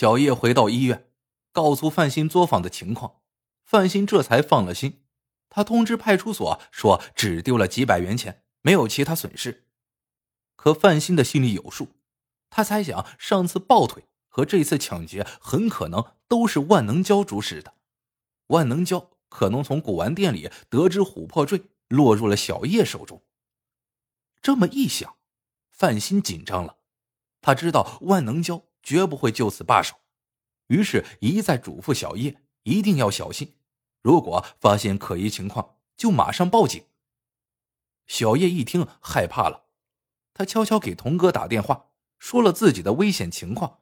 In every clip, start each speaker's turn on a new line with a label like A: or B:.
A: 小叶回到医院，告诉范鑫作坊的情况，范鑫这才放了心。他通知派出所说，只丢了几百元钱，没有其他损失。可范鑫的心里有数，他猜想上次抱腿和这次抢劫很可能都是万能胶主使的。万能胶可能从古玩店里得知琥珀坠落入了小叶手中。这么一想，范鑫紧张了。他知道万能胶绝不会就此罢手，于是，一再嘱咐小叶一定要小心。如果发现可疑情况，就马上报警。小叶一听，害怕了，他悄悄给童哥打电话，说了自己的危险情况。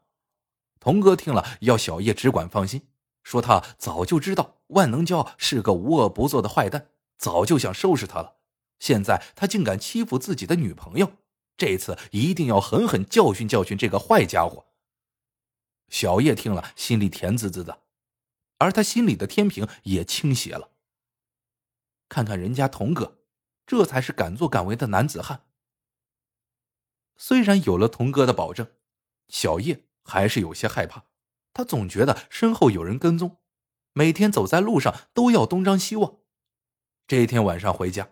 A: 童哥听了，要小叶只管放心，说他早就知道万能胶是个无恶不作的坏蛋，早就想收拾他了。现在他竟敢欺负自己的女朋友，这次一定要狠狠教训教训这个坏家伙。小叶听了，心里甜滋滋的。而他心里的天平也倾斜了。看看人家童哥，这才是敢作敢为的男子汉。虽然有了童哥的保证，小叶还是有些害怕。他总觉得身后有人跟踪，每天走在路上都要东张西望。这一天晚上回家，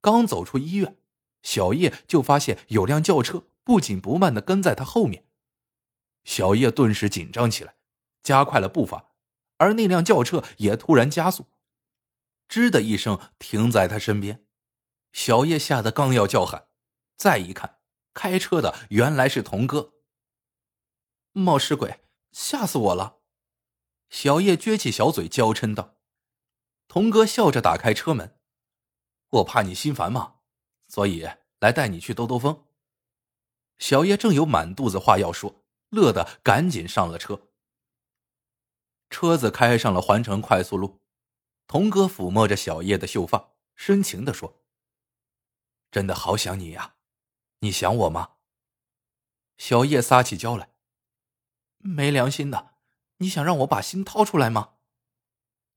A: 刚走出医院，小叶就发现有辆轿车不紧不慢的跟在他后面。小叶顿时紧张起来，加快了步伐。而那辆轿车也突然加速，吱的一声停在他身边。小叶吓得刚要叫喊，再一看，开车的原来是童哥。冒失鬼，吓死我了！小叶撅起小嘴娇嗔道。童哥笑着打开车门：“我怕你心烦嘛，所以来带你去兜兜风。”小叶正有满肚子话要说，乐得赶紧上了车。车子开上了环城快速路，童哥抚摸着小叶的秀发，深情的说：“真的好想你呀，你想我吗？”小叶撒起娇来：“没良心的，你想让我把心掏出来吗？”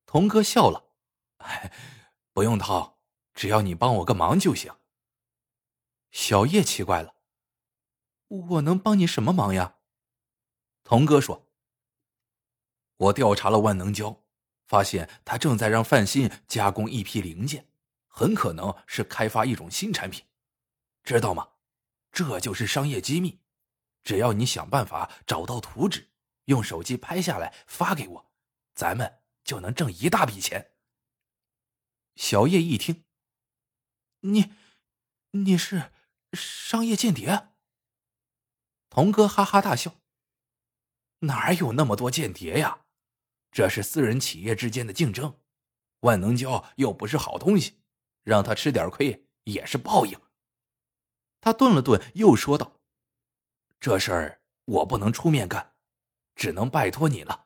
A: 童哥笑了：“不用掏，只要你帮我个忙就行。”小叶奇怪了：“我能帮你什么忙呀？”童哥说。我调查了万能胶，发现他正在让范鑫加工一批零件，很可能是开发一种新产品，知道吗？这就是商业机密。只要你想办法找到图纸，用手机拍下来发给我，咱们就能挣一大笔钱。小叶一听，你，你是商业间谍？童哥哈哈大笑，哪有那么多间谍呀？这是私人企业之间的竞争，万能胶又不是好东西，让他吃点亏也是报应。他顿了顿，又说道：“这事儿我不能出面干，只能拜托你了。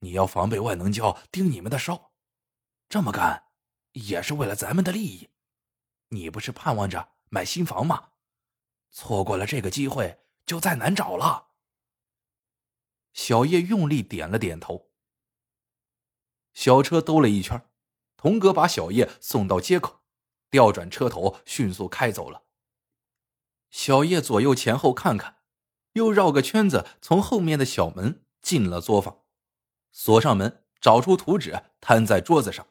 A: 你要防备万能胶盯你们的梢，这么干也是为了咱们的利益。你不是盼望着买新房吗？错过了这个机会，就再难找了。”小叶用力点了点头。小车兜了一圈，童哥把小叶送到街口，调转车头，迅速开走了。小叶左右前后看看，又绕个圈子，从后面的小门进了作坊，锁上门，找出图纸摊在桌子上，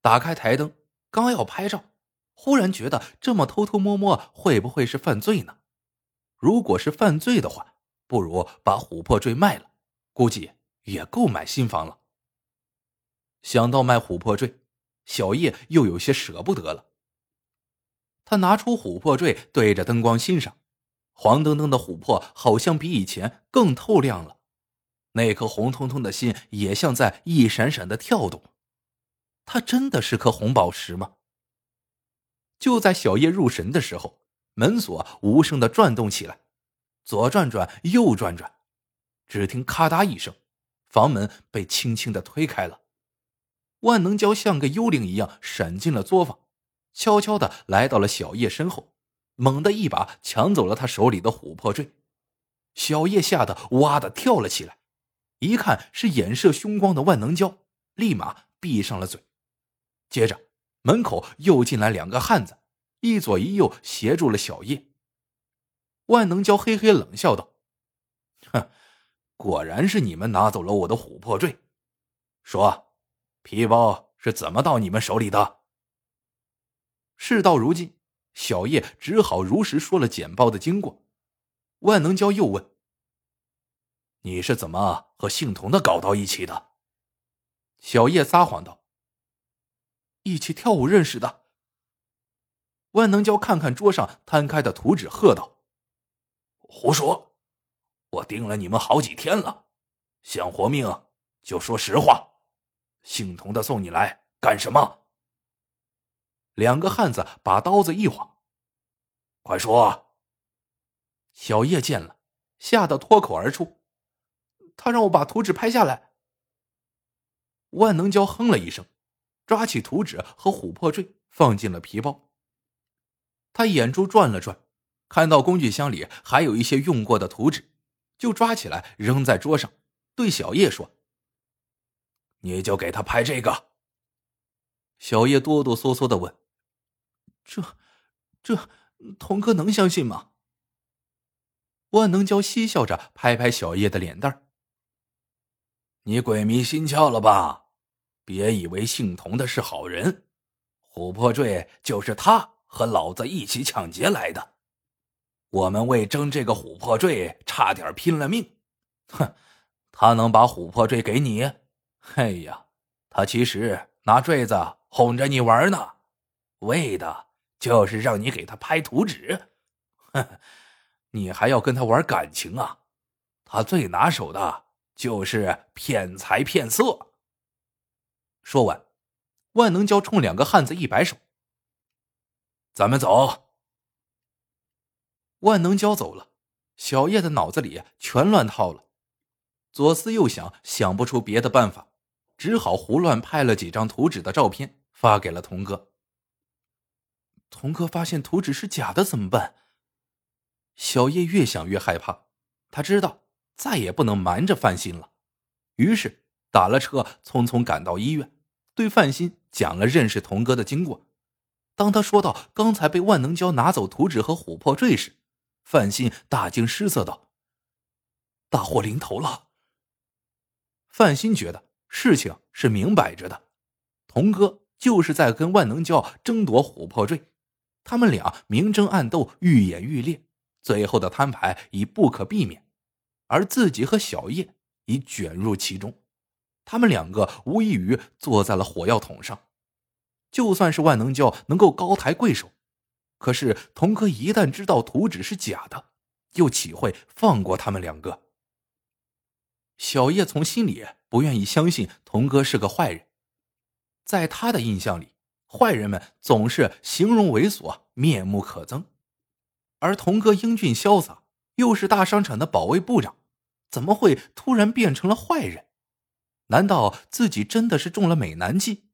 A: 打开台灯，刚要拍照，忽然觉得这么偷偷摸摸会不会是犯罪呢？如果是犯罪的话，不如把琥珀坠卖了，估计也够买新房了。想到卖琥珀坠，小叶又有些舍不得了。他拿出琥珀坠，对着灯光欣赏，黄澄澄的琥珀好像比以前更透亮了，那颗红彤彤的心也像在一闪闪的跳动。它真的是颗红宝石吗？就在小叶入神的时候，门锁无声的转动起来，左转转，右转转，只听咔嗒一声，房门被轻轻的推开了。万能胶像个幽灵一样闪进了作坊，悄悄的来到了小叶身后，猛地一把抢走了他手里的琥珀坠。小叶吓得哇的跳了起来，一看是眼射凶光的万能胶，立马闭上了嘴。接着门口又进来两个汉子，一左一右协助了小叶。万能胶嘿嘿冷笑道：“哼，果然是你们拿走了我的琥珀坠。说，皮包是怎么到你们手里的？事到如今，小叶只好如实说了简报的经过。万能胶又问：“你是怎么和姓童的搞到一起的？”小叶撒谎道：“一起跳舞认识的。”万能胶看看桌上摊开的图纸，喝道：“胡说！我盯了你们好几天了，想活命就说实话。姓童的送你来干什么？”两个汉子把刀子一晃：“快说！”小叶见了，吓得脱口而出：“他让我把图纸拍下来。”万能胶哼了一声，抓起图纸和琥珀坠放进了皮包。他眼珠转了转，看到工具箱里还有一些用过的图纸，就抓起来扔在桌上，对小叶说：“你就给他拍这个。”小叶哆哆嗦嗦的问：“这，这，童哥能相信吗？”万能胶嬉笑着拍拍小叶的脸蛋你鬼迷心窍了吧？别以为姓童的是好人，琥珀坠就是他和老子一起抢劫来的。我们为争这个琥珀坠，差点拼了命。哼，他能把琥珀坠给你？哎呀，他其实拿坠子哄着你玩呢，为的就是让你给他拍图纸。哼。你还要跟他玩感情啊？他最拿手的就是骗财骗色。说完，万能胶冲两个汉子一摆手：“咱们走。”万能胶走了，小叶的脑子里全乱套了，左思右想，想不出别的办法，只好胡乱拍了几张图纸的照片发给了童哥。童哥发现图纸是假的怎么办？小叶越想越害怕，他知道再也不能瞒着范鑫了，于是打了车，匆匆赶到医院，对范鑫讲了认识童哥的经过。当他说到刚才被万能胶拿走图纸和琥珀坠时，范鑫大惊失色道：“大祸临头了！”范鑫觉得事情是明摆着的，童哥就是在跟万能胶争夺琥珀坠，他们俩明争暗斗，愈演愈烈。最后的摊牌已不可避免，而自己和小叶已卷入其中，他们两个无异于坐在了火药桶上。就算是万能胶能够高抬贵手，可是童哥一旦知道图纸是假的，又岂会放过他们两个？小叶从心里不愿意相信童哥是个坏人，在他的印象里，坏人们总是形容猥琐、面目可憎。而童哥英俊潇洒，又是大商场的保卫部长，怎么会突然变成了坏人？难道自己真的是中了美男计？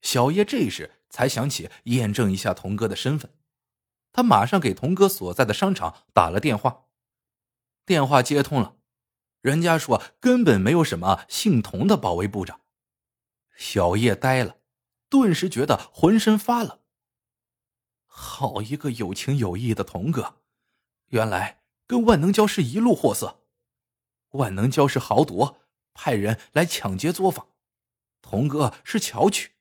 A: 小叶这时才想起验证一下童哥的身份，他马上给童哥所在的商场打了电话。电话接通了，人家说根本没有什么姓童的保卫部长。小叶呆了，顿时觉得浑身发冷。好一个有情有义的童哥，原来跟万能胶是一路货色。万能胶是豪夺，派人来抢劫作坊；童哥是巧取，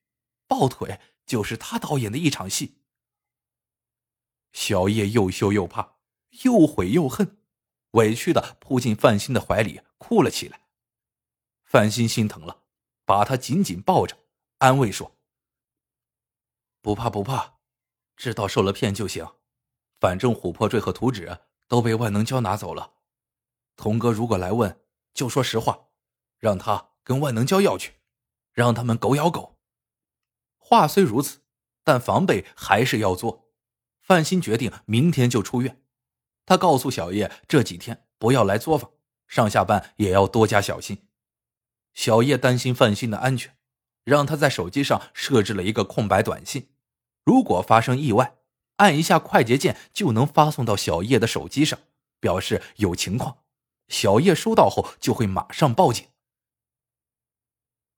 A: 抱腿就是他导演的一场戏。小叶又羞又怕，又悔又恨，委屈的扑进范鑫的怀里哭了起来。范鑫心疼了，把他紧紧抱着，安慰说：“不怕不怕。”知道受了骗就行，反正琥珀坠和图纸都被万能胶拿走了。童哥如果来问，就说实话，让他跟万能胶要去，让他们狗咬狗。话虽如此，但防备还是要做。范鑫决定明天就出院。他告诉小叶这几天不要来作坊，上下班也要多加小心。小叶担心范鑫的安全，让他在手机上设置了一个空白短信。如果发生意外，按一下快捷键就能发送到小叶的手机上，表示有情况。小叶收到后就会马上报警。